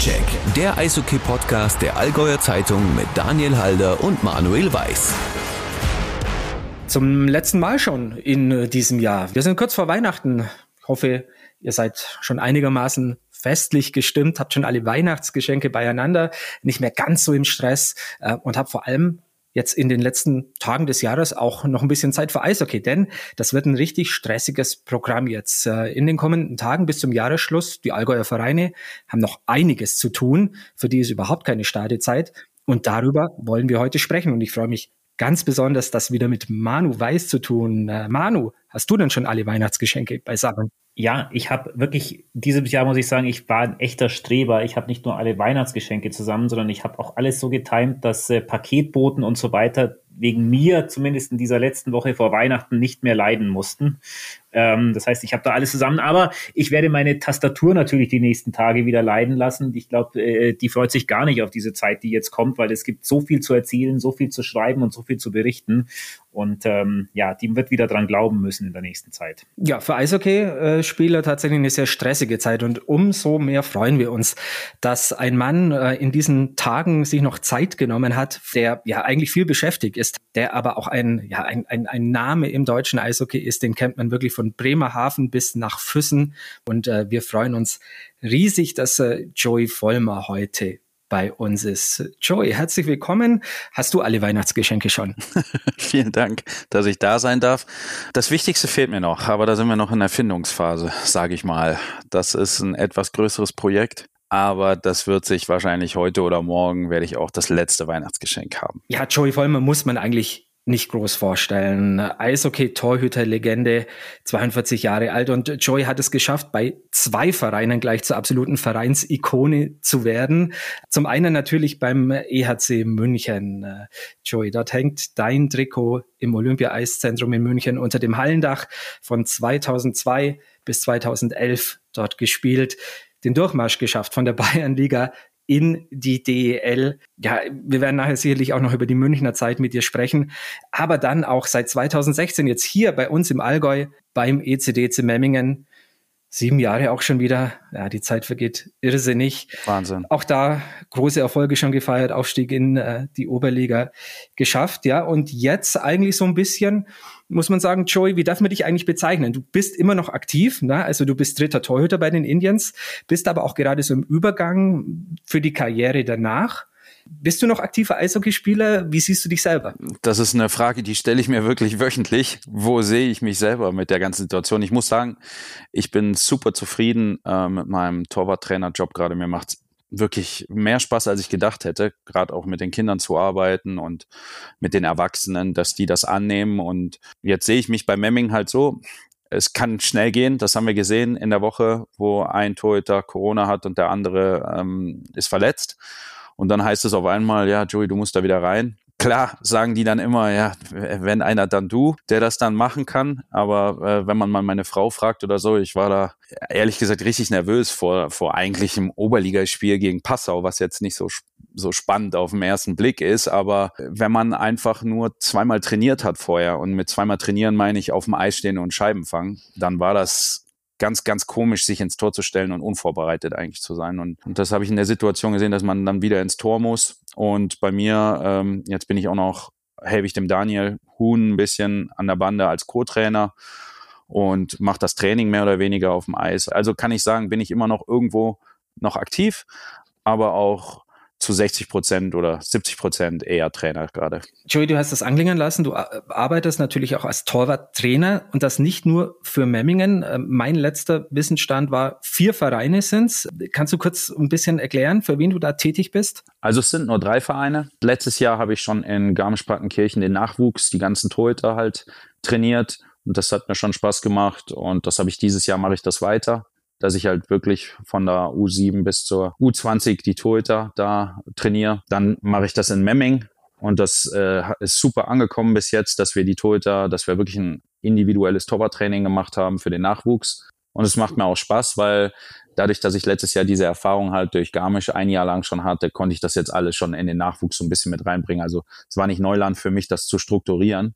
Soundcheck, der Eishockey-Podcast der Allgäuer Zeitung mit Daniel Halder und Manuel Weiß. Zum letzten Mal schon in äh, diesem Jahr. Wir sind kurz vor Weihnachten. Ich hoffe, ihr seid schon einigermaßen festlich gestimmt, habt schon alle Weihnachtsgeschenke beieinander, nicht mehr ganz so im Stress äh, und habt vor allem jetzt in den letzten Tagen des Jahres auch noch ein bisschen Zeit für Eishockey, denn das wird ein richtig stressiges Programm jetzt. Äh, in den kommenden Tagen bis zum Jahresschluss, die Allgäuer Vereine haben noch einiges zu tun, für die ist überhaupt keine Stadezeit. Und darüber wollen wir heute sprechen. Und ich freue mich ganz besonders, das wieder mit Manu Weiß zu tun. Äh, Manu, hast du denn schon alle Weihnachtsgeschenke beisammen? Ja, ich habe wirklich, dieses Jahr muss ich sagen, ich war ein echter Streber. Ich habe nicht nur alle Weihnachtsgeschenke zusammen, sondern ich habe auch alles so getimt, dass äh, Paketboten und so weiter wegen mir zumindest in dieser letzten Woche vor Weihnachten nicht mehr leiden mussten. Ähm, das heißt, ich habe da alles zusammen, aber ich werde meine Tastatur natürlich die nächsten Tage wieder leiden lassen. Ich glaube, äh, die freut sich gar nicht auf diese Zeit, die jetzt kommt, weil es gibt so viel zu erzählen, so viel zu schreiben und so viel zu berichten. Und ähm, ja, die wird wieder dran glauben müssen in der nächsten Zeit. Ja, für Eishockey-Spieler tatsächlich eine sehr stressige Zeit. Und umso mehr freuen wir uns, dass ein Mann äh, in diesen Tagen sich noch Zeit genommen hat, der ja eigentlich viel beschäftigt ist, der aber auch ein, ja, ein, ein, ein Name im deutschen Eishockey ist, den kennt man wirklich von Bremerhaven bis nach Füssen. Und äh, wir freuen uns riesig, dass äh, Joey Vollmer heute bei uns ist. Joey, herzlich willkommen. Hast du alle Weihnachtsgeschenke schon? Vielen Dank, dass ich da sein darf. Das Wichtigste fehlt mir noch, aber da sind wir noch in der Findungsphase, sage ich mal. Das ist ein etwas größeres Projekt. Aber das wird sich wahrscheinlich heute oder morgen werde ich auch das letzte Weihnachtsgeschenk haben. Ja, Joey Vollmer muss man eigentlich nicht groß vorstellen. Eishockey-Torhüter-Legende, 42 Jahre alt und Joey hat es geschafft, bei zwei Vereinen gleich zur absoluten Vereinsikone zu werden. Zum einen natürlich beim EHC München. Joey, dort hängt dein Trikot im Olympia-Eiszentrum in München unter dem Hallendach von 2002 bis 2011 dort gespielt den Durchmarsch geschafft von der Bayernliga in die DEL. Ja, wir werden nachher sicherlich auch noch über die Münchner Zeit mit dir sprechen. Aber dann auch seit 2016 jetzt hier bei uns im Allgäu beim ECDC Memmingen. Sieben Jahre auch schon wieder. Ja, die Zeit vergeht irrsinnig. Wahnsinn. Auch da große Erfolge schon gefeiert, Aufstieg in äh, die Oberliga geschafft, ja. Und jetzt eigentlich so ein bisschen muss man sagen, Joey, wie darf man dich eigentlich bezeichnen? Du bist immer noch aktiv, ne? also du bist dritter Torhüter bei den Indians, bist aber auch gerade so im Übergang für die Karriere danach. Bist du noch aktiver Eishockeyspieler? Wie siehst du dich selber? Das ist eine Frage, die stelle ich mir wirklich wöchentlich. Wo sehe ich mich selber mit der ganzen Situation? Ich muss sagen, ich bin super zufrieden äh, mit meinem Torwarttrainerjob gerade. Mir macht wirklich mehr Spaß, als ich gedacht hätte, gerade auch mit den Kindern zu arbeiten und mit den Erwachsenen, dass die das annehmen. Und jetzt sehe ich mich bei Memming halt so, es kann schnell gehen, das haben wir gesehen in der Woche, wo ein Torhüter Corona hat und der andere ähm, ist verletzt. Und dann heißt es auf einmal, ja, Joey, du musst da wieder rein. Klar sagen die dann immer, ja, wenn einer, dann du, der das dann machen kann. Aber äh, wenn man mal meine Frau fragt oder so, ich war da ehrlich gesagt richtig nervös vor, vor eigentlichem Oberligaspiel gegen Passau, was jetzt nicht so, so spannend auf den ersten Blick ist. Aber wenn man einfach nur zweimal trainiert hat vorher und mit zweimal trainieren meine ich auf dem Eis stehen und Scheiben fangen, dann war das ganz, ganz komisch, sich ins Tor zu stellen und unvorbereitet eigentlich zu sein. Und, und das habe ich in der Situation gesehen, dass man dann wieder ins Tor muss. Und bei mir, ähm, jetzt bin ich auch noch, helfe ich dem Daniel Huhn ein bisschen an der Bande als Co-Trainer und mache das Training mehr oder weniger auf dem Eis. Also kann ich sagen, bin ich immer noch irgendwo noch aktiv, aber auch zu 60 Prozent oder 70 Prozent eher Trainer gerade. Joey, du hast das anklingen lassen. Du arbeitest natürlich auch als Torwarttrainer und das nicht nur für Memmingen. Ähm, mein letzter Wissensstand war, vier Vereine sind's. Kannst du kurz ein bisschen erklären, für wen du da tätig bist? Also es sind nur drei Vereine. Letztes Jahr habe ich schon in Garmisch-Partenkirchen den Nachwuchs, die ganzen Torhüter halt trainiert. Und das hat mir schon Spaß gemacht. Und das habe ich dieses Jahr, mache ich das weiter dass ich halt wirklich von der U7 bis zur U20 die Torhüter da trainiere. Dann mache ich das in Memming und das äh, ist super angekommen bis jetzt, dass wir die Torhüter, dass wir wirklich ein individuelles Torwarttraining gemacht haben für den Nachwuchs. Und es macht mir auch Spaß, weil dadurch, dass ich letztes Jahr diese Erfahrung halt durch Garmisch ein Jahr lang schon hatte, konnte ich das jetzt alles schon in den Nachwuchs so ein bisschen mit reinbringen. Also es war nicht Neuland für mich, das zu strukturieren.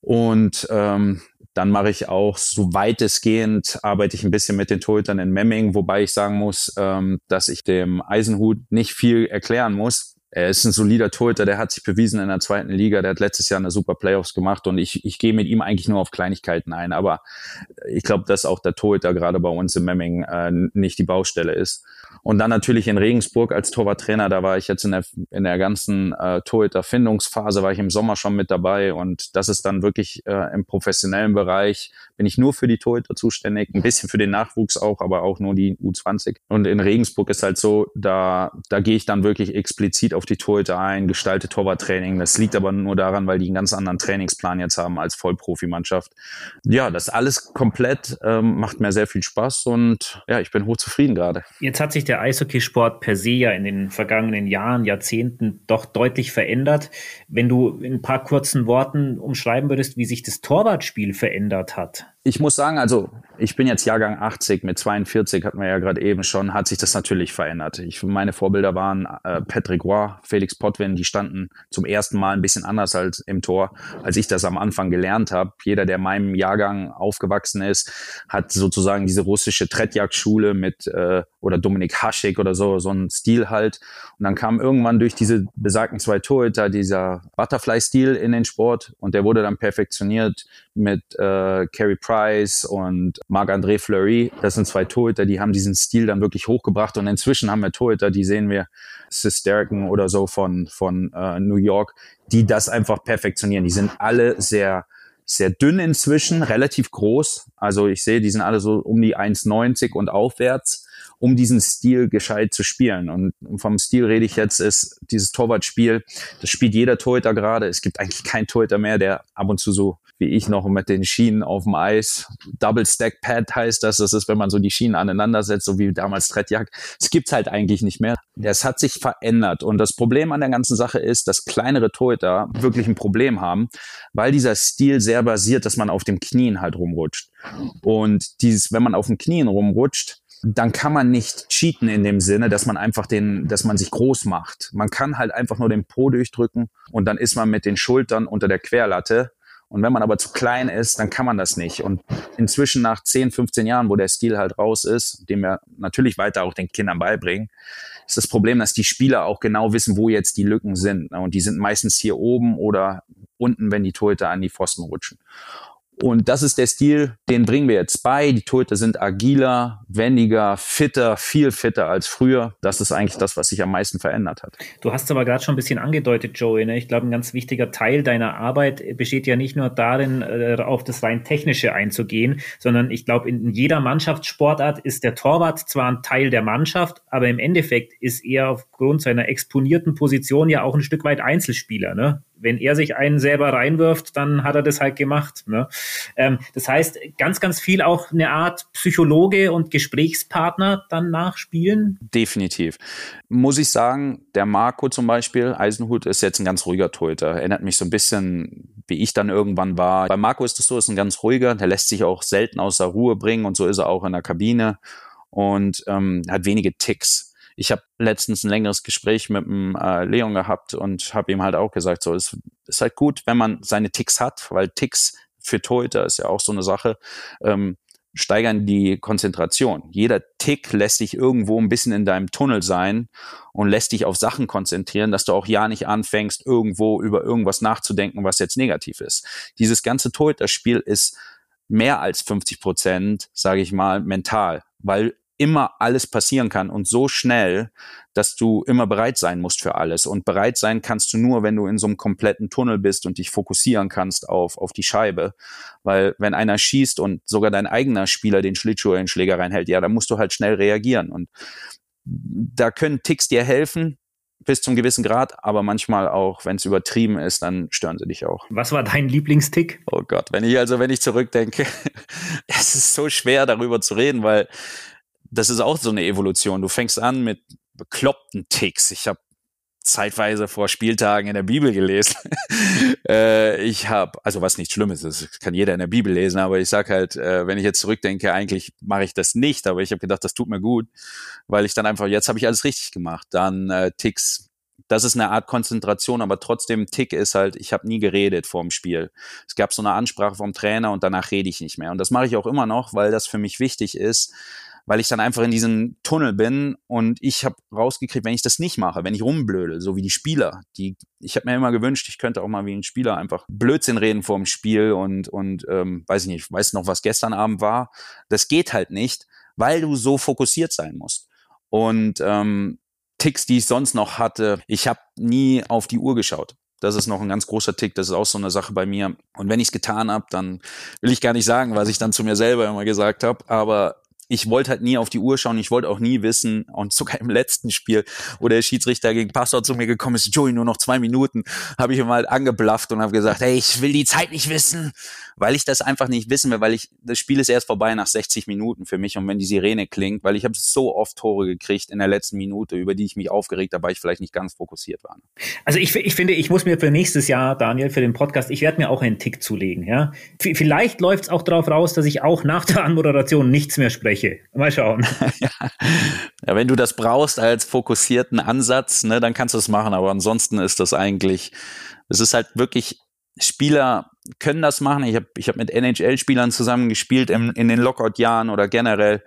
Und ähm, Dann mache ich auch so weitestgehend, arbeite ich ein bisschen mit den Torhütern in Memming, wobei ich sagen muss, ähm, dass ich dem Eisenhut nicht viel erklären muss. Er ist ein solider Torhüter, der hat sich bewiesen in der zweiten Liga, der hat letztes Jahr eine super Playoffs gemacht und ich, ich gehe mit ihm eigentlich nur auf Kleinigkeiten ein. Aber ich glaube, dass auch der Torhüter gerade bei uns in Memming äh, nicht die Baustelle ist. Und dann natürlich in Regensburg als Torwarttrainer, da war ich jetzt in der, in der ganzen äh, Torhüter-Findungsphase, war ich im Sommer schon mit dabei und das ist dann wirklich äh, im professionellen Bereich, bin ich nur für die Torhüter zuständig, ein bisschen für den Nachwuchs auch, aber auch nur die U20. Und in Regensburg ist halt so, da, da gehe ich dann wirklich explizit auf die Torhüter ein, gestalte Torwarttraining. Das liegt aber nur daran, weil die einen ganz anderen Trainingsplan jetzt haben als Vollprofimannschaft. Ja, das alles komplett ähm, macht mir sehr viel Spaß und ja, ich bin hochzufrieden gerade. Jetzt hat sich der Eishockeysport per se ja in den vergangenen Jahren, Jahrzehnten doch deutlich verändert. Wenn du in ein paar kurzen Worten umschreiben würdest, wie sich das Torwartspiel verändert hat ich muss sagen, also ich bin jetzt Jahrgang 80, mit 42 hatten wir ja gerade eben schon, hat sich das natürlich verändert. Ich, meine Vorbilder waren äh, Patrick Roy, Felix Potvin, die standen zum ersten Mal ein bisschen anders als im Tor, als ich das am Anfang gelernt habe. Jeder, der in meinem Jahrgang aufgewachsen ist, hat sozusagen diese russische Tretjagdschule mit äh, oder Dominik Haschek oder so, so ein Stil halt. Und dann kam irgendwann durch diese besagten zwei Torhüter dieser Butterfly-Stil in den Sport und der wurde dann perfektioniert mit äh, Carey Price und Marc-André Fleury. Das sind zwei Torhüter, die haben diesen Stil dann wirklich hochgebracht. Und inzwischen haben wir Torhüter, die sehen wir, Sisterken oder so von, von äh, New York, die das einfach perfektionieren. Die sind alle sehr sehr dünn inzwischen, relativ groß. Also ich sehe, die sind alle so um die 1,90 und aufwärts um diesen Stil gescheit zu spielen. Und vom Stil rede ich jetzt, ist dieses Torwartspiel, das spielt jeder Torhüter gerade. Es gibt eigentlich keinen Torhüter mehr, der ab und zu so wie ich noch mit den Schienen auf dem Eis, Double Stack Pad heißt das, das ist, wenn man so die Schienen aneinander setzt, so wie damals Tretjak. Es gibt's halt eigentlich nicht mehr. Das hat sich verändert. Und das Problem an der ganzen Sache ist, dass kleinere Torhüter wirklich ein Problem haben, weil dieser Stil sehr basiert, dass man auf dem Knien halt rumrutscht. Und dieses, wenn man auf dem Knien rumrutscht, dann kann man nicht cheaten in dem Sinne, dass man einfach den, dass man sich groß macht. Man kann halt einfach nur den Po durchdrücken und dann ist man mit den Schultern unter der Querlatte. Und wenn man aber zu klein ist, dann kann man das nicht. Und inzwischen nach 10, 15 Jahren, wo der Stil halt raus ist, den wir natürlich weiter auch den Kindern beibringen, ist das Problem, dass die Spieler auch genau wissen, wo jetzt die Lücken sind. Und die sind meistens hier oben oder unten, wenn die Torhüter an die Pfosten rutschen. Und das ist der Stil, den bringen wir jetzt bei. Die Torhüter sind agiler, wendiger, fitter, viel fitter als früher. Das ist eigentlich das, was sich am meisten verändert hat. Du hast aber gerade schon ein bisschen angedeutet, Joey. Ne? Ich glaube, ein ganz wichtiger Teil deiner Arbeit besteht ja nicht nur darin, äh, auf das rein technische einzugehen, sondern ich glaube, in jeder Mannschaftssportart ist der Torwart zwar ein Teil der Mannschaft, aber im Endeffekt ist er aufgrund seiner exponierten Position ja auch ein Stück weit Einzelspieler. Ne? Wenn er sich einen selber reinwirft, dann hat er das halt gemacht. Ne? Ähm, das heißt, ganz, ganz viel auch eine Art Psychologe und Gesprächspartner dann nachspielen. Definitiv. Muss ich sagen, der Marco zum Beispiel, Eisenhut, ist jetzt ein ganz ruhiger Torhüter. Erinnert mich so ein bisschen, wie ich dann irgendwann war. Bei Marco ist es so, ist ein ganz ruhiger, der lässt sich auch selten außer Ruhe bringen und so ist er auch in der Kabine und ähm, hat wenige Ticks ich habe letztens ein längeres Gespräch mit dem äh, Leon gehabt und habe ihm halt auch gesagt, so es ist halt gut, wenn man seine Ticks hat, weil Ticks für Torhüter ist ja auch so eine Sache. Ähm, steigern die Konzentration. Jeder Tick lässt dich irgendwo ein bisschen in deinem Tunnel sein und lässt dich auf Sachen konzentrieren, dass du auch ja nicht anfängst, irgendwo über irgendwas nachzudenken, was jetzt negativ ist. Dieses ganze Torhüter-Spiel ist mehr als 50 Prozent, sage ich mal, mental, weil immer alles passieren kann und so schnell, dass du immer bereit sein musst für alles. Und bereit sein kannst du nur, wenn du in so einem kompletten Tunnel bist und dich fokussieren kannst auf, auf die Scheibe. Weil wenn einer schießt und sogar dein eigener Spieler den Schlittschuh in den Schläger reinhält, ja, dann musst du halt schnell reagieren. Und da können Ticks dir helfen, bis zum gewissen Grad, aber manchmal auch, wenn es übertrieben ist, dann stören sie dich auch. Was war dein Lieblingstick? Oh Gott, wenn ich also, wenn ich zurückdenke, es ist so schwer darüber zu reden, weil das ist auch so eine Evolution. Du fängst an mit bekloppten Ticks. Ich habe zeitweise vor Spieltagen in der Bibel gelesen. äh, ich habe, also was nicht Schlimmes ist, das kann jeder in der Bibel lesen, aber ich sag halt, äh, wenn ich jetzt zurückdenke, eigentlich mache ich das nicht, aber ich habe gedacht, das tut mir gut, weil ich dann einfach, jetzt habe ich alles richtig gemacht. Dann äh, Ticks das ist eine Art Konzentration, aber trotzdem Tick ist halt, ich habe nie geredet vorm Spiel. Es gab so eine Ansprache vom Trainer und danach rede ich nicht mehr. Und das mache ich auch immer noch, weil das für mich wichtig ist, weil ich dann einfach in diesem Tunnel bin und ich habe rausgekriegt, wenn ich das nicht mache, wenn ich rumblöde, so wie die Spieler, die ich habe mir immer gewünscht, ich könnte auch mal wie ein Spieler einfach Blödsinn reden vor dem Spiel und und ähm, weiß ich nicht, weiß noch, was gestern Abend war. Das geht halt nicht, weil du so fokussiert sein musst. Und ähm, Ticks, die ich sonst noch hatte. Ich habe nie auf die Uhr geschaut. Das ist noch ein ganz großer Tick. Das ist auch so eine Sache bei mir. Und wenn ich es getan habe, dann will ich gar nicht sagen, was ich dann zu mir selber immer gesagt habe. Aber ich wollte halt nie auf die Uhr schauen, ich wollte auch nie wissen, und sogar im letzten Spiel, wo der Schiedsrichter gegen Passau zu mir gekommen ist, Joey, nur noch zwei Minuten, habe ich ihm halt angeblafft und habe gesagt, hey, ich will die Zeit nicht wissen, weil ich das einfach nicht wissen will, weil ich, das Spiel ist erst vorbei nach 60 Minuten für mich und wenn die Sirene klingt, weil ich habe so oft Tore gekriegt in der letzten Minute, über die ich mich aufgeregt habe, weil ich vielleicht nicht ganz fokussiert war. Also ich, ich finde, ich muss mir für nächstes Jahr, Daniel, für den Podcast, ich werde mir auch einen Tick zulegen, ja. V vielleicht läuft es auch darauf raus, dass ich auch nach der Anmoderation nichts mehr spreche. Mal schauen. ja. ja, wenn du das brauchst als fokussierten Ansatz, ne, dann kannst du es machen, aber ansonsten ist das eigentlich, es ist halt wirklich Spieler können das machen. Ich habe ich hab mit NHL-Spielern zusammen gespielt in, in den Lockout-Jahren oder generell.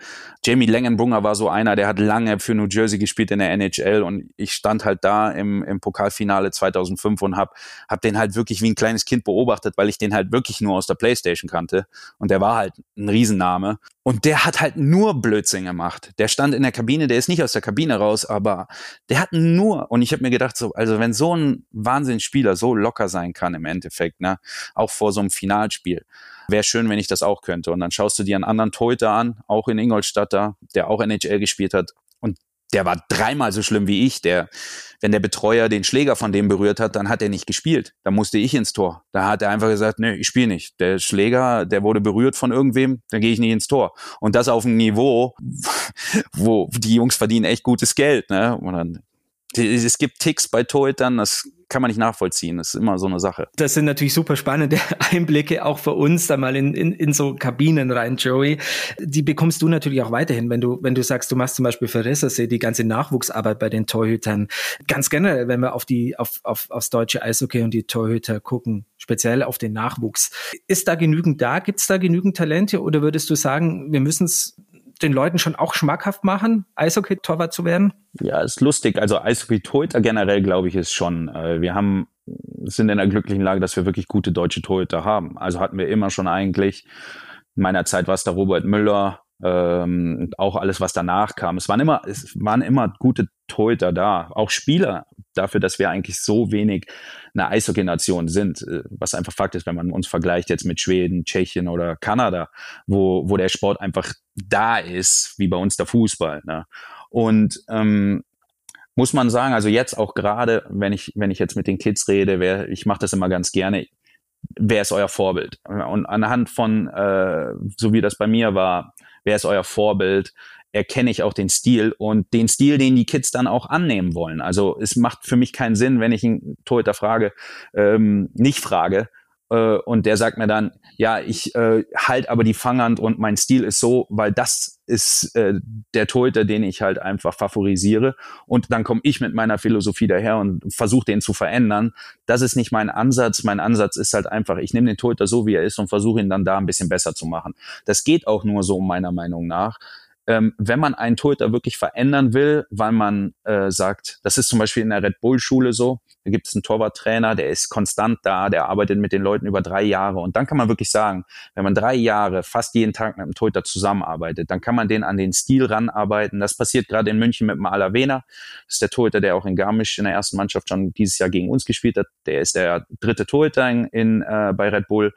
Jamie Langenbrunner war so einer, der hat lange für New Jersey gespielt in der NHL und ich stand halt da im, im Pokalfinale 2005 und hab, hab den halt wirklich wie ein kleines Kind beobachtet, weil ich den halt wirklich nur aus der Playstation kannte und der war halt ein Riesenname und der hat halt nur Blödsinn gemacht. Der stand in der Kabine, der ist nicht aus der Kabine raus, aber der hat nur und ich habe mir gedacht so, also wenn so ein Wahnsinnsspieler so locker sein kann im Endeffekt, ne, auch vor so einem Finalspiel. Wäre schön, wenn ich das auch könnte. Und dann schaust du dir einen anderen Torhüter an, auch in Ingolstadt da, der auch NHL gespielt hat. Und der war dreimal so schlimm wie ich. Der, wenn der Betreuer den Schläger von dem berührt hat, dann hat er nicht gespielt. Da musste ich ins Tor. Da hat er einfach gesagt, nö, ich spiele nicht. Der Schläger, der wurde berührt von irgendwem, dann gehe ich nicht ins Tor. Und das auf einem Niveau, wo die Jungs verdienen echt gutes Geld. Ne? Und dann es gibt Ticks bei Torhütern, das kann man nicht nachvollziehen. Das ist immer so eine Sache. Das sind natürlich super spannende Einblicke auch für uns da mal in, in, in so Kabinen rein, Joey. Die bekommst du natürlich auch weiterhin, wenn du, wenn du sagst, du machst zum Beispiel für Rissersee die ganze Nachwuchsarbeit bei den Torhütern. Ganz generell, wenn wir auf die, auf, auf, aufs deutsche Eishockey und die Torhüter gucken, speziell auf den Nachwuchs. Ist da genügend da? Gibt es da genügend Talente? Oder würdest du sagen, wir müssen es den Leuten schon auch schmackhaft machen, Eishockey-Torwart zu werden? Ja, ist lustig. Also Eishockey-Torhüter generell, glaube ich, ist schon, äh, wir haben, sind in der glücklichen Lage, dass wir wirklich gute deutsche Torhüter haben. Also hatten wir immer schon eigentlich, in meiner Zeit war es der Robert Müller, ähm, auch alles, was danach kam. Es waren immer, es waren immer gute Torhüter da, auch Spieler dafür, dass wir eigentlich so wenig eine Eishockey-Nation sind, äh, was einfach Fakt ist, wenn man uns vergleicht jetzt mit Schweden, Tschechien oder Kanada, wo, wo der Sport einfach da ist, wie bei uns der Fußball. Ne? Und ähm, muss man sagen, also jetzt auch gerade, wenn ich, wenn ich jetzt mit den Kids rede, wer, ich mache das immer ganz gerne, wer ist euer Vorbild? Und anhand von, äh, so wie das bei mir war, wer ist euer Vorbild? Erkenne ich auch den Stil und den Stil, den die Kids dann auch annehmen wollen. Also es macht für mich keinen Sinn, wenn ich einen Torhüter frage, ähm, nicht frage, äh, und der sagt mir dann, ja, ich äh, halt aber die Fanghand und mein Stil ist so, weil das ist äh, der Torhüter, den ich halt einfach favorisiere. Und dann komme ich mit meiner Philosophie daher und versuche den zu verändern. Das ist nicht mein Ansatz. Mein Ansatz ist halt einfach, ich nehme den Torhüter so, wie er ist und versuche ihn dann da ein bisschen besser zu machen. Das geht auch nur so meiner Meinung nach ähm, wenn man einen Torhüter wirklich verändern will, weil man äh, sagt, das ist zum Beispiel in der Red Bull Schule so, da gibt es einen Torwarttrainer, der ist konstant da, der arbeitet mit den Leuten über drei Jahre und dann kann man wirklich sagen, wenn man drei Jahre fast jeden Tag mit einem Torhüter zusammenarbeitet, dann kann man den an den Stil ranarbeiten. Das passiert gerade in München mit dem Alavena. Das ist der Torhüter, der auch in Garmisch in der ersten Mannschaft schon dieses Jahr gegen uns gespielt hat. Der ist der dritte Torhüter in, in äh, bei Red Bull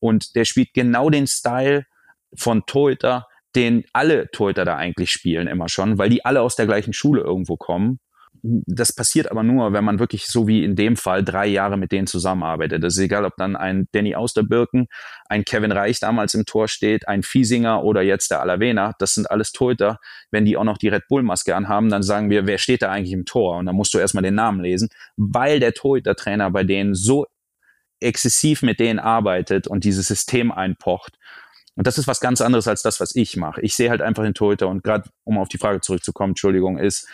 und der spielt genau den Style von Torhüter, den alle Torhüter da eigentlich spielen immer schon, weil die alle aus der gleichen Schule irgendwo kommen. Das passiert aber nur, wenn man wirklich so wie in dem Fall drei Jahre mit denen zusammenarbeitet. Das ist egal, ob dann ein Danny Austerbirken, ein Kevin Reich damals im Tor steht, ein Fiesinger oder jetzt der Alavena. Das sind alles Torhüter. Wenn die auch noch die Red Bull Maske anhaben, dann sagen wir, wer steht da eigentlich im Tor? Und dann musst du erstmal den Namen lesen, weil der Torhüter-Trainer bei denen so exzessiv mit denen arbeitet und dieses System einpocht und das ist was ganz anderes als das, was ich mache. Ich sehe halt einfach den Torhüter und gerade, um auf die Frage zurückzukommen, Entschuldigung, ist,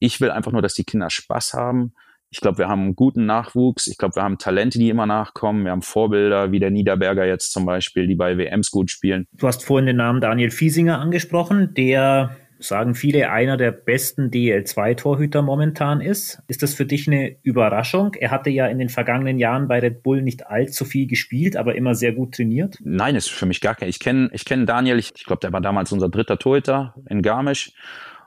ich will einfach nur, dass die Kinder Spaß haben. Ich glaube, wir haben einen guten Nachwuchs. Ich glaube, wir haben Talente, die immer nachkommen. Wir haben Vorbilder wie der Niederberger jetzt zum Beispiel, die bei WMs gut spielen. Du hast vorhin den Namen Daniel Fiesinger angesprochen, der sagen viele, einer der besten DL2-Torhüter momentan ist. Ist das für dich eine Überraschung? Er hatte ja in den vergangenen Jahren bei Red Bull nicht allzu viel gespielt, aber immer sehr gut trainiert. Nein, ist für mich gar kein. Ich kenne ich kenn Daniel, ich, ich glaube, der war damals unser dritter Torhüter in Garmisch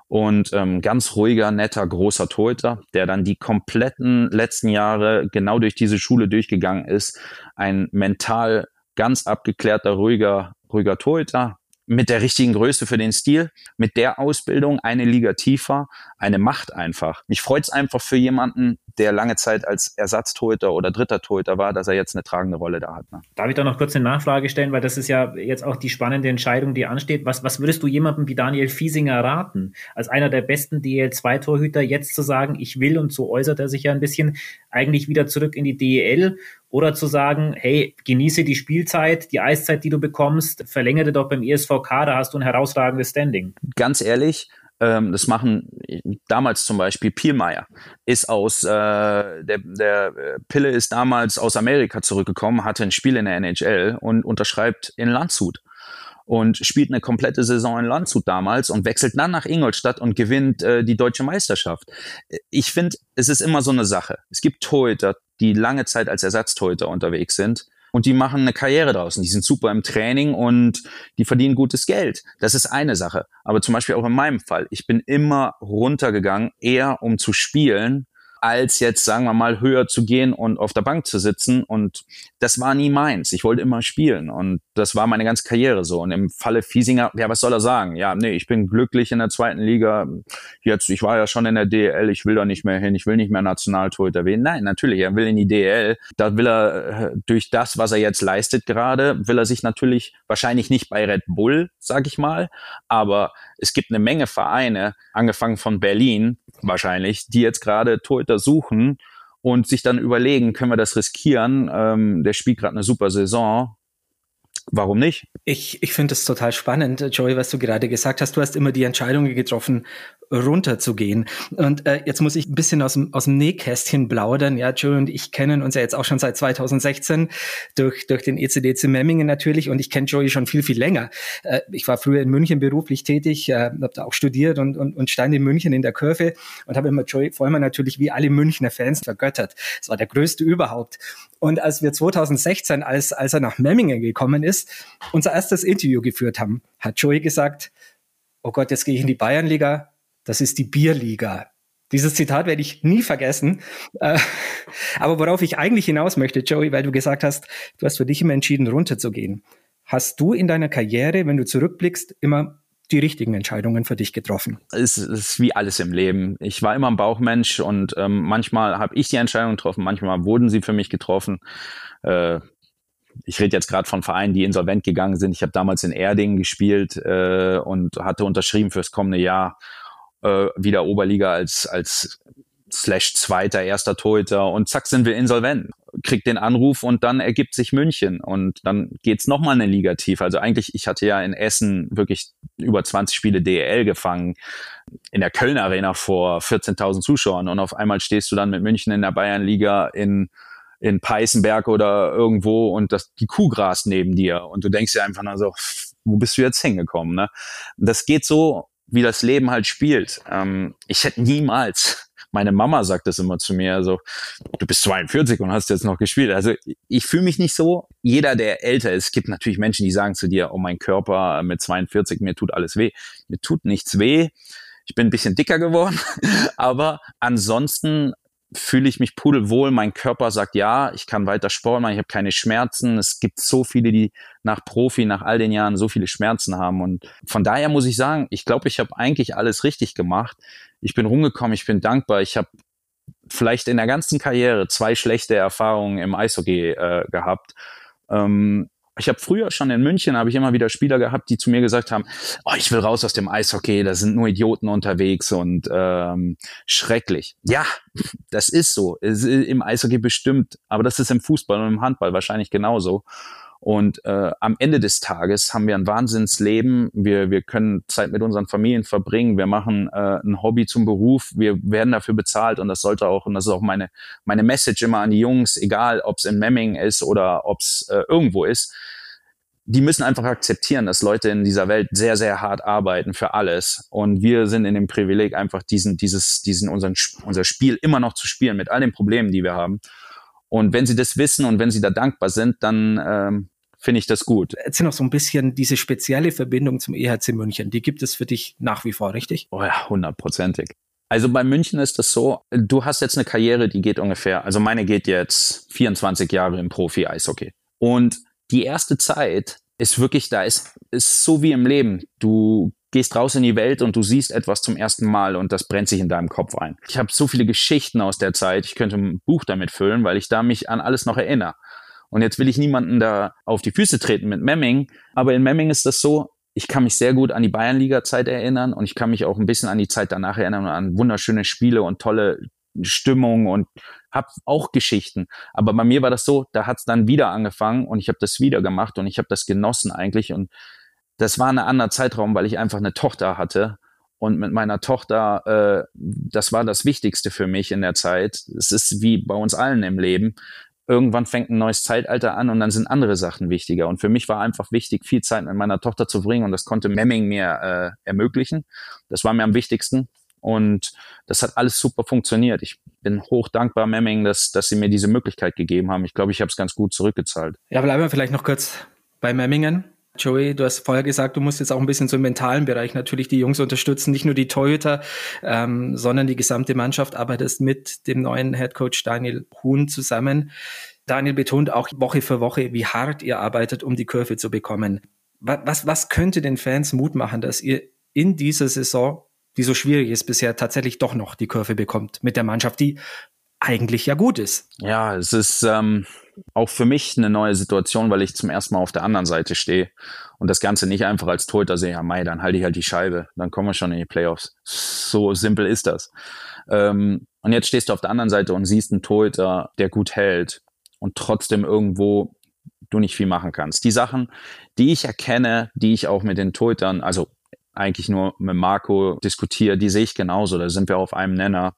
und ähm, ganz ruhiger, netter, großer Torhüter, der dann die kompletten letzten Jahre genau durch diese Schule durchgegangen ist. Ein mental ganz abgeklärter, ruhiger, ruhiger Torhüter, mit der richtigen Größe für den Stil, mit der Ausbildung eine Liga tiefer, eine Macht einfach. Mich freut es einfach für jemanden, der lange Zeit als Ersatztorhüter oder dritter Torhüter war, dass er jetzt eine tragende Rolle da hat. Ne? Darf ich da noch kurz eine Nachfrage stellen, weil das ist ja jetzt auch die spannende Entscheidung, die ansteht. Was, was würdest du jemandem wie Daniel Fiesinger raten, als einer der besten DL2-Torhüter jetzt zu sagen, ich will, und so äußert er sich ja ein bisschen, eigentlich wieder zurück in die DEL oder zu sagen, hey, genieße die Spielzeit, die Eiszeit, die du bekommst, verlängere doch beim ESVK, da hast du ein herausragendes Standing. Ganz ehrlich, ähm, das machen damals zum Beispiel Pielmeier ist aus äh, der, der Pille ist damals aus Amerika zurückgekommen, hatte ein Spiel in der NHL und unterschreibt in Landshut und spielt eine komplette Saison in Landshut damals und wechselt dann nach Ingolstadt und gewinnt äh, die deutsche Meisterschaft. Ich finde, es ist immer so eine Sache. Es gibt Torhüter, die lange Zeit als Ersatztorhüter unterwegs sind und die machen eine Karriere draußen. Die sind super im Training und die verdienen gutes Geld. Das ist eine Sache. Aber zum Beispiel auch in meinem Fall. Ich bin immer runtergegangen, eher um zu spielen, als jetzt, sagen wir mal, höher zu gehen und auf der Bank zu sitzen. Und das war nie meins. Ich wollte immer spielen. Und das war meine ganze Karriere so. Und im Falle Fiesinger, ja, was soll er sagen? Ja, nee, ich bin glücklich in der zweiten Liga. Jetzt, ich war ja schon in der DL, ich will da nicht mehr hin, ich will nicht mehr Nationaltorhüter werden. Nein, natürlich, er will in die DL. Da will er äh, durch das, was er jetzt leistet gerade, will er sich natürlich wahrscheinlich nicht bei Red Bull, sag ich mal, aber es gibt eine Menge Vereine, angefangen von Berlin wahrscheinlich, die jetzt gerade Torhüter suchen und sich dann überlegen, können wir das riskieren? Ähm, der spielt gerade eine super Saison. Warum nicht? Ich, ich finde es total spannend, Joey, was du gerade gesagt hast. Du hast immer die Entscheidungen getroffen, runterzugehen. Und äh, jetzt muss ich ein bisschen aus dem, aus dem Nähkästchen plaudern. Ja, Joey und ich kennen uns ja jetzt auch schon seit 2016 durch, durch den ECDC Memmingen natürlich und ich kenne Joey schon viel, viel länger. Äh, ich war früher in München beruflich tätig, äh, habe da auch studiert und, und, und stand in München in der Kurve und habe immer Joey vor allem natürlich wie alle Münchner Fans vergöttert. Es war der größte überhaupt. Und als wir 2016, als, als er nach Memmingen gekommen ist, unser erstes Interview geführt haben, hat Joey gesagt, oh Gott, jetzt gehe ich in die Bayernliga, das ist die Bierliga. Dieses Zitat werde ich nie vergessen. Äh, aber worauf ich eigentlich hinaus möchte, Joey, weil du gesagt hast, du hast für dich immer entschieden, runterzugehen. Hast du in deiner Karriere, wenn du zurückblickst, immer die richtigen Entscheidungen für dich getroffen? Es ist wie alles im Leben. Ich war immer ein Bauchmensch und ähm, manchmal habe ich die Entscheidung getroffen, manchmal wurden sie für mich getroffen. Äh, ich rede jetzt gerade von Vereinen, die insolvent gegangen sind. Ich habe damals in Erding gespielt äh, und hatte unterschrieben fürs kommende Jahr äh, wieder Oberliga als, als slash zweiter, erster Torhüter und zack sind wir insolvent. Kriegt den Anruf und dann ergibt sich München und dann geht's nochmal eine Liga tief. Also eigentlich, ich hatte ja in Essen wirklich über 20 Spiele DEL gefangen, in der Köln Arena vor 14.000 Zuschauern und auf einmal stehst du dann mit München in der Bayernliga in in Peißenberg oder irgendwo und das, die Kuh grast neben dir und du denkst dir einfach nur so, wo bist du jetzt hingekommen? Ne? Das geht so wie das Leben halt spielt. Ähm, ich hätte niemals, meine Mama sagt das immer zu mir, also du bist 42 und hast jetzt noch gespielt. Also ich fühle mich nicht so. Jeder, der älter ist, gibt natürlich Menschen, die sagen zu dir, oh mein Körper mit 42, mir tut alles weh. Mir tut nichts weh. Ich bin ein bisschen dicker geworden, aber ansonsten fühle ich mich pudelwohl. Mein Körper sagt ja, ich kann weiter Sport machen, ich habe keine Schmerzen. Es gibt so viele, die nach Profi, nach all den Jahren so viele Schmerzen haben. Und von daher muss ich sagen, ich glaube, ich habe eigentlich alles richtig gemacht. Ich bin rumgekommen, ich bin dankbar. Ich habe vielleicht in der ganzen Karriere zwei schlechte Erfahrungen im Eishockey äh, gehabt. Ähm, ich habe früher schon in München, habe ich immer wieder Spieler gehabt, die zu mir gesagt haben, oh, ich will raus aus dem Eishockey, da sind nur Idioten unterwegs und ähm, schrecklich. Ja, das ist so. Ist im Eishockey bestimmt, aber das ist im Fußball und im Handball wahrscheinlich genauso. Und äh, am Ende des Tages haben wir ein Wahnsinnsleben. Wir, wir können Zeit mit unseren Familien verbringen. Wir machen äh, ein Hobby zum Beruf. Wir werden dafür bezahlt und das sollte auch, und das ist auch meine, meine Message immer an die Jungs, egal ob es in Memming ist oder ob es äh, irgendwo ist. Die müssen einfach akzeptieren, dass Leute in dieser Welt sehr, sehr hart arbeiten für alles. Und wir sind in dem Privileg, einfach diesen, dieses, diesen, unseren, unser Spiel immer noch zu spielen mit all den Problemen, die wir haben. Und wenn sie das wissen und wenn sie da dankbar sind, dann ähm, finde ich das gut. Erzähl noch so ein bisschen diese spezielle Verbindung zum EHC München. Die gibt es für dich nach wie vor, richtig? Oh ja, hundertprozentig. Also bei München ist das so, du hast jetzt eine Karriere, die geht ungefähr, also meine geht jetzt 24 Jahre im Profi-Eishockey. Und die erste Zeit ist wirklich, da ist, ist so wie im Leben. Du gehst raus in die Welt und du siehst etwas zum ersten Mal und das brennt sich in deinem Kopf ein. Ich habe so viele Geschichten aus der Zeit, ich könnte ein Buch damit füllen, weil ich da mich an alles noch erinnere. Und jetzt will ich niemanden da auf die Füße treten mit Memming, aber in Memming ist das so, ich kann mich sehr gut an die Bayernliga-Zeit erinnern und ich kann mich auch ein bisschen an die Zeit danach erinnern und an wunderschöne Spiele und tolle Stimmung und habe auch Geschichten. Aber bei mir war das so, da hat es dann wieder angefangen und ich habe das wieder gemacht und ich habe das genossen eigentlich und das war ein anderer Zeitraum, weil ich einfach eine Tochter hatte. Und mit meiner Tochter, äh, das war das Wichtigste für mich in der Zeit. Es ist wie bei uns allen im Leben. Irgendwann fängt ein neues Zeitalter an und dann sind andere Sachen wichtiger. Und für mich war einfach wichtig, viel Zeit mit meiner Tochter zu bringen und das konnte Memming mir äh, ermöglichen. Das war mir am wichtigsten. Und das hat alles super funktioniert. Ich bin hoch dankbar Memming, dass, dass sie mir diese Möglichkeit gegeben haben. Ich glaube, ich habe es ganz gut zurückgezahlt. Ja, bleiben wir vielleicht noch kurz bei Memmingen. Joey, du hast vorher gesagt, du musst jetzt auch ein bisschen so im mentalen Bereich natürlich die Jungs unterstützen, nicht nur die Torhüter, ähm, sondern die gesamte Mannschaft arbeitest mit dem neuen Headcoach Daniel Huhn zusammen. Daniel betont auch Woche für Woche, wie hart ihr arbeitet, um die Kurve zu bekommen. Was, was, was könnte den Fans Mut machen, dass ihr in dieser Saison, die so schwierig ist bisher, tatsächlich doch noch die Kurve bekommt mit der Mannschaft, die eigentlich ja gut ist? Ja, es ist ähm, auch für mich eine neue Situation, weil ich zum ersten Mal auf der anderen Seite stehe und das Ganze nicht einfach als Torhüter sehe, ja Mai, dann halte ich halt die Scheibe, dann kommen wir schon in die Playoffs. So simpel ist das. Ähm, und jetzt stehst du auf der anderen Seite und siehst einen Torhüter, der gut hält und trotzdem irgendwo du nicht viel machen kannst. Die Sachen, die ich erkenne, die ich auch mit den Torhütern, also eigentlich nur mit Marco diskutiere, die sehe ich genauso, da sind wir auf einem Nenner.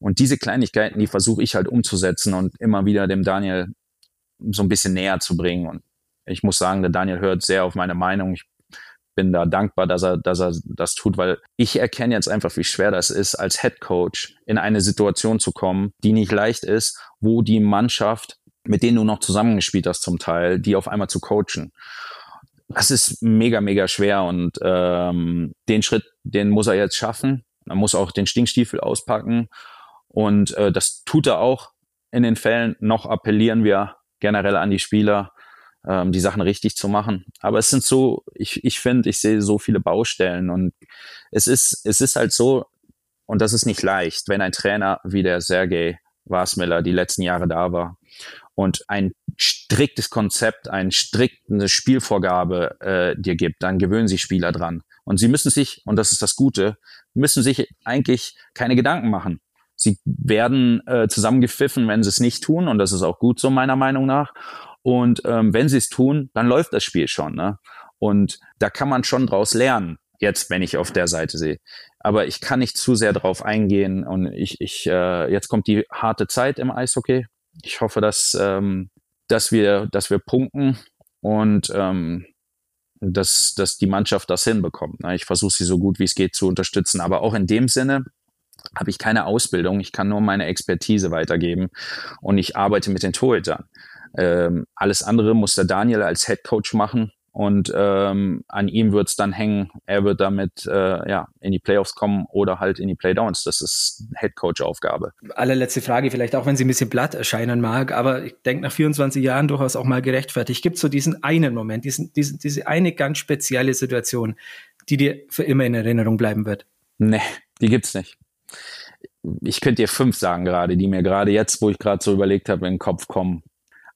Und diese Kleinigkeiten, die versuche ich halt umzusetzen und immer wieder dem Daniel so ein bisschen näher zu bringen. Und ich muss sagen, der Daniel hört sehr auf meine Meinung. Ich bin da dankbar, dass er, dass er das tut, weil ich erkenne jetzt einfach, wie schwer das ist, als Head Coach in eine Situation zu kommen, die nicht leicht ist, wo die Mannschaft, mit denen du noch zusammengespielt hast zum Teil, die auf einmal zu coachen. Das ist mega, mega schwer und ähm, den Schritt, den muss er jetzt schaffen. Er muss auch den Stinkstiefel auspacken und äh, das tut er auch in den Fällen. Noch appellieren wir generell an die Spieler, ähm, die Sachen richtig zu machen. Aber es sind so, ich, ich finde, ich sehe so viele Baustellen und es ist, es ist halt so, und das ist nicht leicht, wenn ein Trainer wie der Sergei Wasmiller die letzten Jahre da war und ein striktes Konzept, eine strikte Spielvorgabe äh, dir gibt, dann gewöhnen sich Spieler dran. Und sie müssen sich, und das ist das Gute, müssen sich eigentlich keine Gedanken machen. Sie werden äh, zusammengepfiffen, wenn sie es nicht tun, und das ist auch gut so meiner Meinung nach. Und ähm, wenn sie es tun, dann läuft das Spiel schon. Ne? Und da kann man schon draus lernen, jetzt, wenn ich auf der Seite sehe. Aber ich kann nicht zu sehr drauf eingehen. Und ich, ich äh, jetzt kommt die harte Zeit im Eishockey. Ich hoffe, dass, ähm, dass wir, dass wir punkten und ähm, dass, dass die Mannschaft das hinbekommt. Ne? Ich versuche sie so gut wie es geht zu unterstützen. Aber auch in dem Sinne, habe ich keine Ausbildung, ich kann nur meine Expertise weitergeben und ich arbeite mit den Torhütern. Ähm, alles andere muss der Daniel als Head Coach machen und ähm, an ihm wird es dann hängen. Er wird damit äh, ja in die Playoffs kommen oder halt in die Playdowns. Das ist Head Coach Aufgabe. Allerletzte Frage, vielleicht auch wenn sie ein bisschen blatt erscheinen mag, aber ich denke nach 24 Jahren durchaus auch mal gerechtfertigt. Gibt so diesen einen Moment, diesen, diesen, diese eine ganz spezielle Situation, die dir für immer in Erinnerung bleiben wird? Nee, die gibt's nicht ich könnte dir fünf sagen gerade, die mir gerade jetzt, wo ich gerade so überlegt habe, in den Kopf kommen.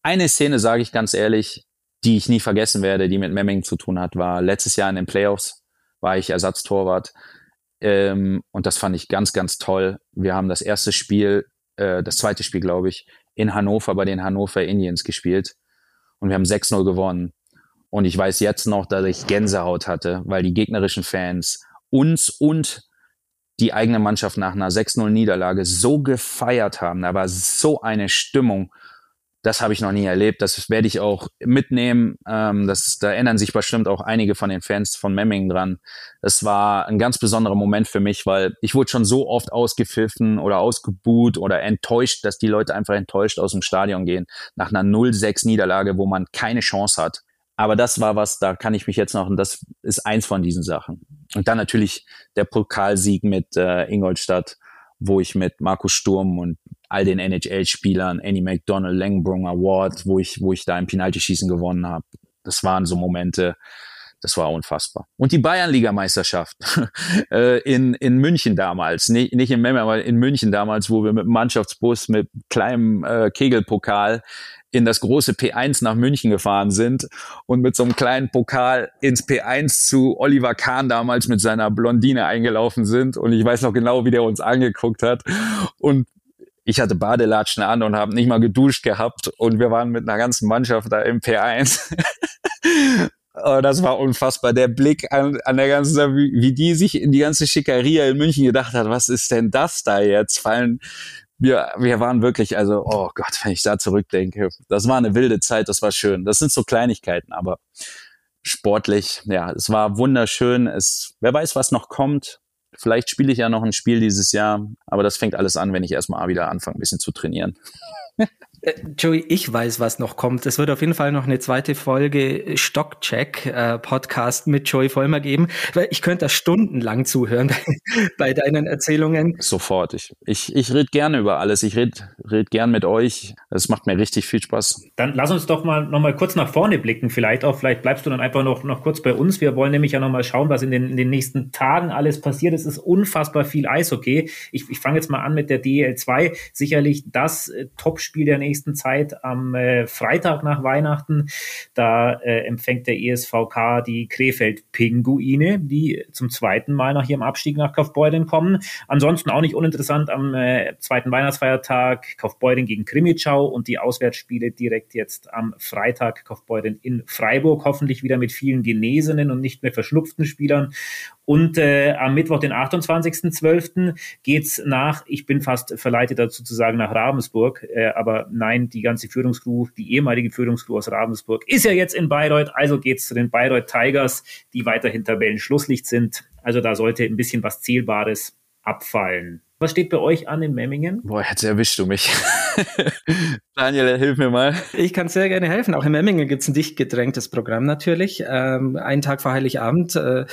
Eine Szene, sage ich ganz ehrlich, die ich nie vergessen werde, die mit Memming zu tun hat, war letztes Jahr in den Playoffs, war ich Ersatztorwart. Ähm, und das fand ich ganz, ganz toll. Wir haben das erste Spiel, äh, das zweite Spiel, glaube ich, in Hannover bei den Hannover Indians gespielt. und wir haben 6-0 gewonnen. Und ich weiß jetzt noch, dass ich Gänsehaut hatte, weil die gegnerischen Fans uns und die eigene Mannschaft nach einer 6-0-Niederlage so gefeiert haben. Da war so eine Stimmung das habe ich noch nie erlebt. Das werde ich auch mitnehmen. Ähm, das, da erinnern sich bestimmt auch einige von den Fans von Memmingen dran. Das war ein ganz besonderer Moment für mich, weil ich wurde schon so oft ausgepfiffen oder ausgebuht oder enttäuscht, dass die Leute einfach enttäuscht aus dem Stadion gehen nach einer 0-6 Niederlage, wo man keine Chance hat. Aber das war was, da kann ich mich jetzt noch, und das ist eins von diesen Sachen. Und dann natürlich der Pokalsieg mit äh, Ingolstadt, wo ich mit Markus Sturm und all den NHL-Spielern, Annie McDonald, Langbrung Award, wo ich, wo ich da im Penalty-Schießen gewonnen habe. Das waren so Momente, das war unfassbar. Und die Bayernligameisterschaft äh, in, in München damals, nicht, nicht in Memmer, aber in München damals, wo wir mit dem Mannschaftsbus mit kleinem äh, Kegelpokal in das große P1 nach München gefahren sind und mit so einem kleinen Pokal ins P1 zu Oliver Kahn damals mit seiner Blondine eingelaufen sind. Und ich weiß noch genau, wie der uns angeguckt hat. Und ich hatte Badelatschen an und habe nicht mal geduscht gehabt und wir waren mit einer ganzen Mannschaft da im P1. Oh, das war unfassbar. Der Blick an, an der ganzen, wie, wie die sich in die ganze Schickeria in München gedacht hat, was ist denn das da jetzt? Fallen, wir, wir waren wirklich, also, oh Gott, wenn ich da zurückdenke, das war eine wilde Zeit, das war schön. Das sind so Kleinigkeiten, aber sportlich, ja, es war wunderschön. Es, wer weiß, was noch kommt. Vielleicht spiele ich ja noch ein Spiel dieses Jahr, aber das fängt alles an, wenn ich erstmal wieder anfange, ein bisschen zu trainieren. Äh, Joey, ich weiß, was noch kommt. Es wird auf jeden Fall noch eine zweite Folge Stockcheck äh, Podcast mit Joey Vollmer geben, weil ich könnte da stundenlang zuhören bei, bei deinen Erzählungen. Sofort. Ich, ich, ich rede gerne über alles. Ich rede red gern mit euch. Es macht mir richtig viel Spaß. Dann lass uns doch mal noch mal kurz nach vorne blicken. Vielleicht auch, vielleicht bleibst du dann einfach noch, noch kurz bei uns. Wir wollen nämlich ja noch mal schauen, was in den, in den nächsten Tagen alles passiert. Es ist unfassbar viel Eishockey. Ich, ich fange jetzt mal an mit der DL2. Sicherlich das äh, Topspiel der nächsten nächsten Zeit am äh, Freitag nach Weihnachten. Da äh, empfängt der ESVK die Krefeld-Pinguine, die zum zweiten Mal nach ihrem Abstieg nach Kaufbeuren kommen. Ansonsten auch nicht uninteressant am äh, zweiten Weihnachtsfeiertag Kaufbeuren gegen Krimitschau und die Auswärtsspiele direkt jetzt am Freitag Kaufbeuren in Freiburg. Hoffentlich wieder mit vielen genesenen und nicht mehr verschnupften Spielern. Und äh, am Mittwoch, den 28.12., geht's nach, ich bin fast verleitet dazu zu sagen, nach Ravensburg, äh, aber nein, die ganze Führungscrew, die ehemalige Führungscrew aus Ravensburg, ist ja jetzt in Bayreuth, also geht's zu den Bayreuth Tigers, die weiterhin Tabellenschlusslicht sind. Also da sollte ein bisschen was Zählbares abfallen. Was steht bei euch an in Memmingen? Boah, jetzt erwischst du mich. Daniel, hilf mir mal. Ich kann sehr gerne helfen. Auch in Memmingen gibt's ein dicht gedrängtes Programm natürlich. Ähm, einen Tag vor Heiligabend äh,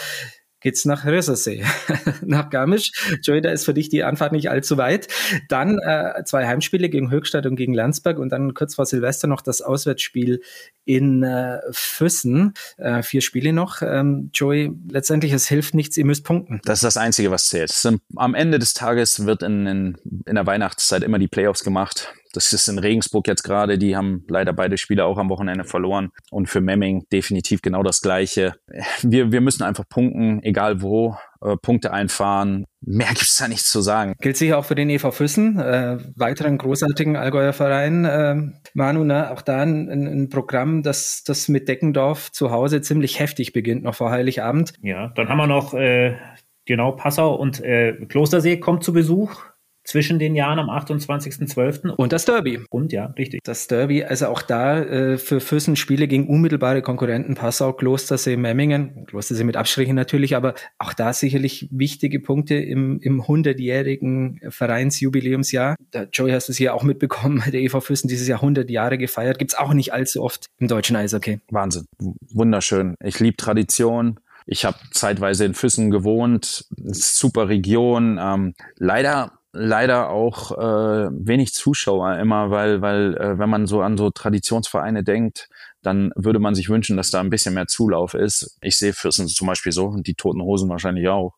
geht's nach Rösersee, nach Garmisch. Joey, da ist für dich die Anfahrt nicht allzu weit. Dann äh, zwei Heimspiele gegen Höchstadt und gegen Landsberg und dann kurz vor Silvester noch das Auswärtsspiel in äh, Füssen. Äh, vier Spiele noch. Ähm, Joey, letztendlich, es hilft nichts, ihr müsst punkten. Das ist das Einzige, was zählt. Am Ende des Tages wird in, in, in der Weihnachtszeit immer die Playoffs gemacht. Das ist in Regensburg jetzt gerade, die haben leider beide Spiele auch am Wochenende verloren. Und für Memming definitiv genau das Gleiche. Wir, wir müssen einfach punkten, egal wo, äh, Punkte einfahren. Mehr gibt's da nichts zu sagen. Gilt sicher auch für den EV Füssen, äh, weiteren großartigen Allgäuer Verein. Äh, Manu, ne, auch da ein, ein Programm, das, das mit Deckendorf zu Hause ziemlich heftig beginnt, noch vor Heiligabend. Ja, dann haben wir noch äh, genau Passau und äh, Klostersee kommt zu Besuch zwischen den Jahren am 28.12. Und das Derby. Und ja, richtig. Das Derby, also auch da äh, für Füssen Spiele gegen unmittelbare Konkurrenten, Passau, Klostersee, Memmingen, Klostersee mit Abstrichen natürlich, aber auch da sicherlich wichtige Punkte im, im 100-jährigen Vereinsjubiläumsjahr. Da, Joey, hast du es hier auch mitbekommen, der EV Füssen dieses Jahr 100 Jahre gefeiert, gibt's auch nicht allzu oft im deutschen Eishockey. Wahnsinn, wunderschön. Ich liebe Tradition. Ich habe zeitweise in Füssen gewohnt, super Region. Ähm, leider leider auch äh, wenig Zuschauer immer, weil, weil äh, wenn man so an so Traditionsvereine denkt, dann würde man sich wünschen, dass da ein bisschen mehr Zulauf ist. Ich sehe Fürsten zum Beispiel so, und die Toten Hosen wahrscheinlich auch,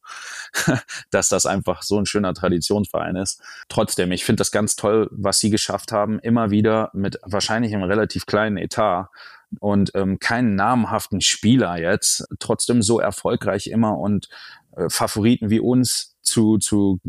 dass das einfach so ein schöner Traditionsverein ist. Trotzdem, ich finde das ganz toll, was sie geschafft haben, immer wieder mit wahrscheinlich einem relativ kleinen Etat und ähm, keinen namhaften Spieler jetzt, trotzdem so erfolgreich immer und äh, Favoriten wie uns zu, zu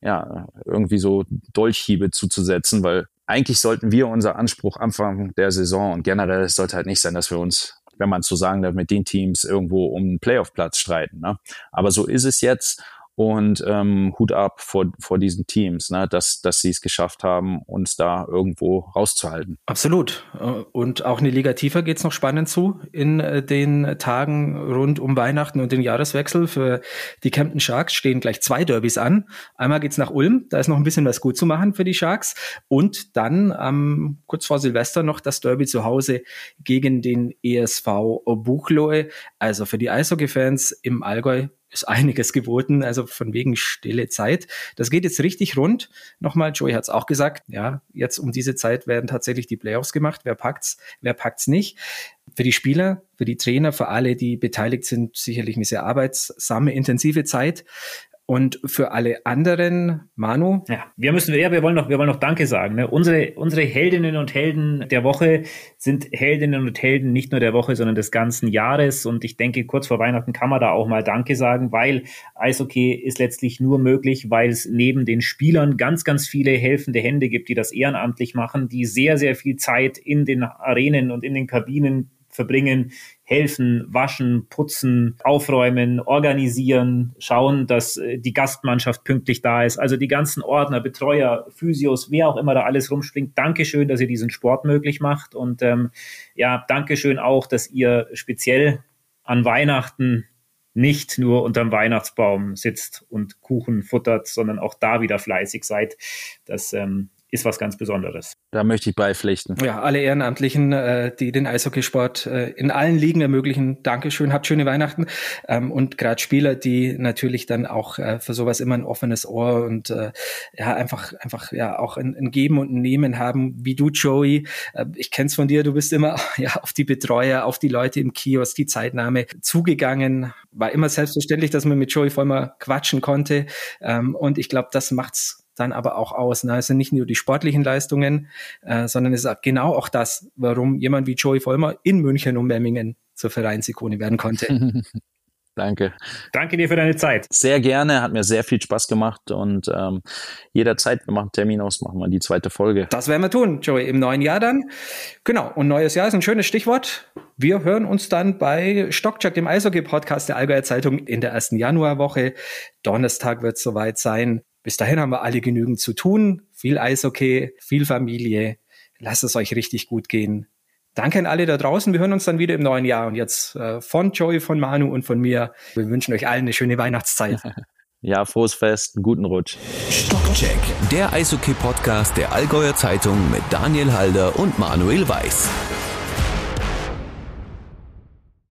ja, irgendwie so Dolchhiebe zuzusetzen, weil eigentlich sollten wir unser Anspruch Anfang der Saison und generell es sollte halt nicht sein, dass wir uns wenn man so sagen darf, mit den Teams irgendwo um einen Playoff-Platz streiten. Ne? Aber so ist es jetzt und ähm, Hut ab vor, vor diesen Teams, ne, dass, dass sie es geschafft haben, uns da irgendwo rauszuhalten. Absolut. Äh, und auch eine Liga tiefer geht's noch spannend zu in äh, den Tagen rund um Weihnachten und den Jahreswechsel. Für die Kempten Sharks stehen gleich zwei Derbys an. Einmal geht's nach Ulm, da ist noch ein bisschen was gut zu machen für die Sharks. Und dann ähm, kurz vor Silvester noch das Derby zu Hause gegen den ESV Buchloe. Also für die Eishockey-Fans im Allgäu ist einiges geboten, also von wegen stille Zeit. Das geht jetzt richtig rund. Nochmal, Joey hat es auch gesagt, ja, jetzt um diese Zeit werden tatsächlich die Playoffs gemacht. Wer packt's, wer packt's nicht? Für die Spieler, für die Trainer, für alle, die beteiligt sind, sicherlich eine sehr arbeitsame, intensive Zeit. Und für alle anderen, Manu? Ja, wir müssen, ja, wir wollen noch, wir wollen noch Danke sagen. Ne? Unsere, unsere Heldinnen und Helden der Woche sind Heldinnen und Helden nicht nur der Woche, sondern des ganzen Jahres. Und ich denke, kurz vor Weihnachten kann man da auch mal Danke sagen, weil Eishockey ist letztlich nur möglich, weil es neben den Spielern ganz, ganz viele helfende Hände gibt, die das ehrenamtlich machen, die sehr, sehr viel Zeit in den Arenen und in den Kabinen verbringen, helfen, waschen, putzen, aufräumen, organisieren, schauen, dass äh, die Gastmannschaft pünktlich da ist. Also die ganzen Ordner, Betreuer, Physios, wer auch immer da alles rumspringt. Dankeschön, dass ihr diesen Sport möglich macht. Und ähm, ja, Dankeschön auch, dass ihr speziell an Weihnachten nicht nur unterm Weihnachtsbaum sitzt und Kuchen futtert, sondern auch da wieder fleißig seid. Das ähm, ist was ganz Besonderes. Da möchte ich beipflichten. Ja, alle Ehrenamtlichen, äh, die den Eishockeysport äh, in allen Ligen ermöglichen, Dankeschön, habt schöne Weihnachten. Ähm, und gerade Spieler, die natürlich dann auch äh, für sowas immer ein offenes Ohr und äh, ja, einfach, einfach ja auch ein, ein Geben und ein Nehmen haben, wie du, Joey. Äh, ich kenn's von dir, du bist immer ja auf die Betreuer, auf die Leute im Kiosk, die Zeitnahme zugegangen. War immer selbstverständlich, dass man mit Joey voll quatschen konnte. Ähm, und ich glaube, das macht's dann aber auch aus. Ne? Es sind nicht nur die sportlichen Leistungen, äh, sondern es ist genau auch das, warum jemand wie Joey Vollmer in München und Memmingen zur Vereinsikone werden konnte. Danke. Danke dir für deine Zeit. Sehr gerne, hat mir sehr viel Spaß gemacht und ähm, jederzeit, wir machen Termin aus, machen wir die zweite Folge. Das werden wir tun, Joey, im neuen Jahr dann. Genau, und neues Jahr ist ein schönes Stichwort. Wir hören uns dann bei Stockcheck, dem Eishockey-Podcast der Allgäuer Zeitung in der ersten Januarwoche. Donnerstag wird es soweit sein. Bis dahin haben wir alle genügend zu tun. Viel Eishockey, viel Familie. Lasst es euch richtig gut gehen. Danke an alle da draußen. Wir hören uns dann wieder im neuen Jahr. Und jetzt äh, von Joey, von Manu und von mir. Wir wünschen euch allen eine schöne Weihnachtszeit. Ja, frohes Fest, einen guten Rutsch. Stockcheck, der Eishockey-Podcast der Allgäuer Zeitung mit Daniel Halder und Manuel Weiß.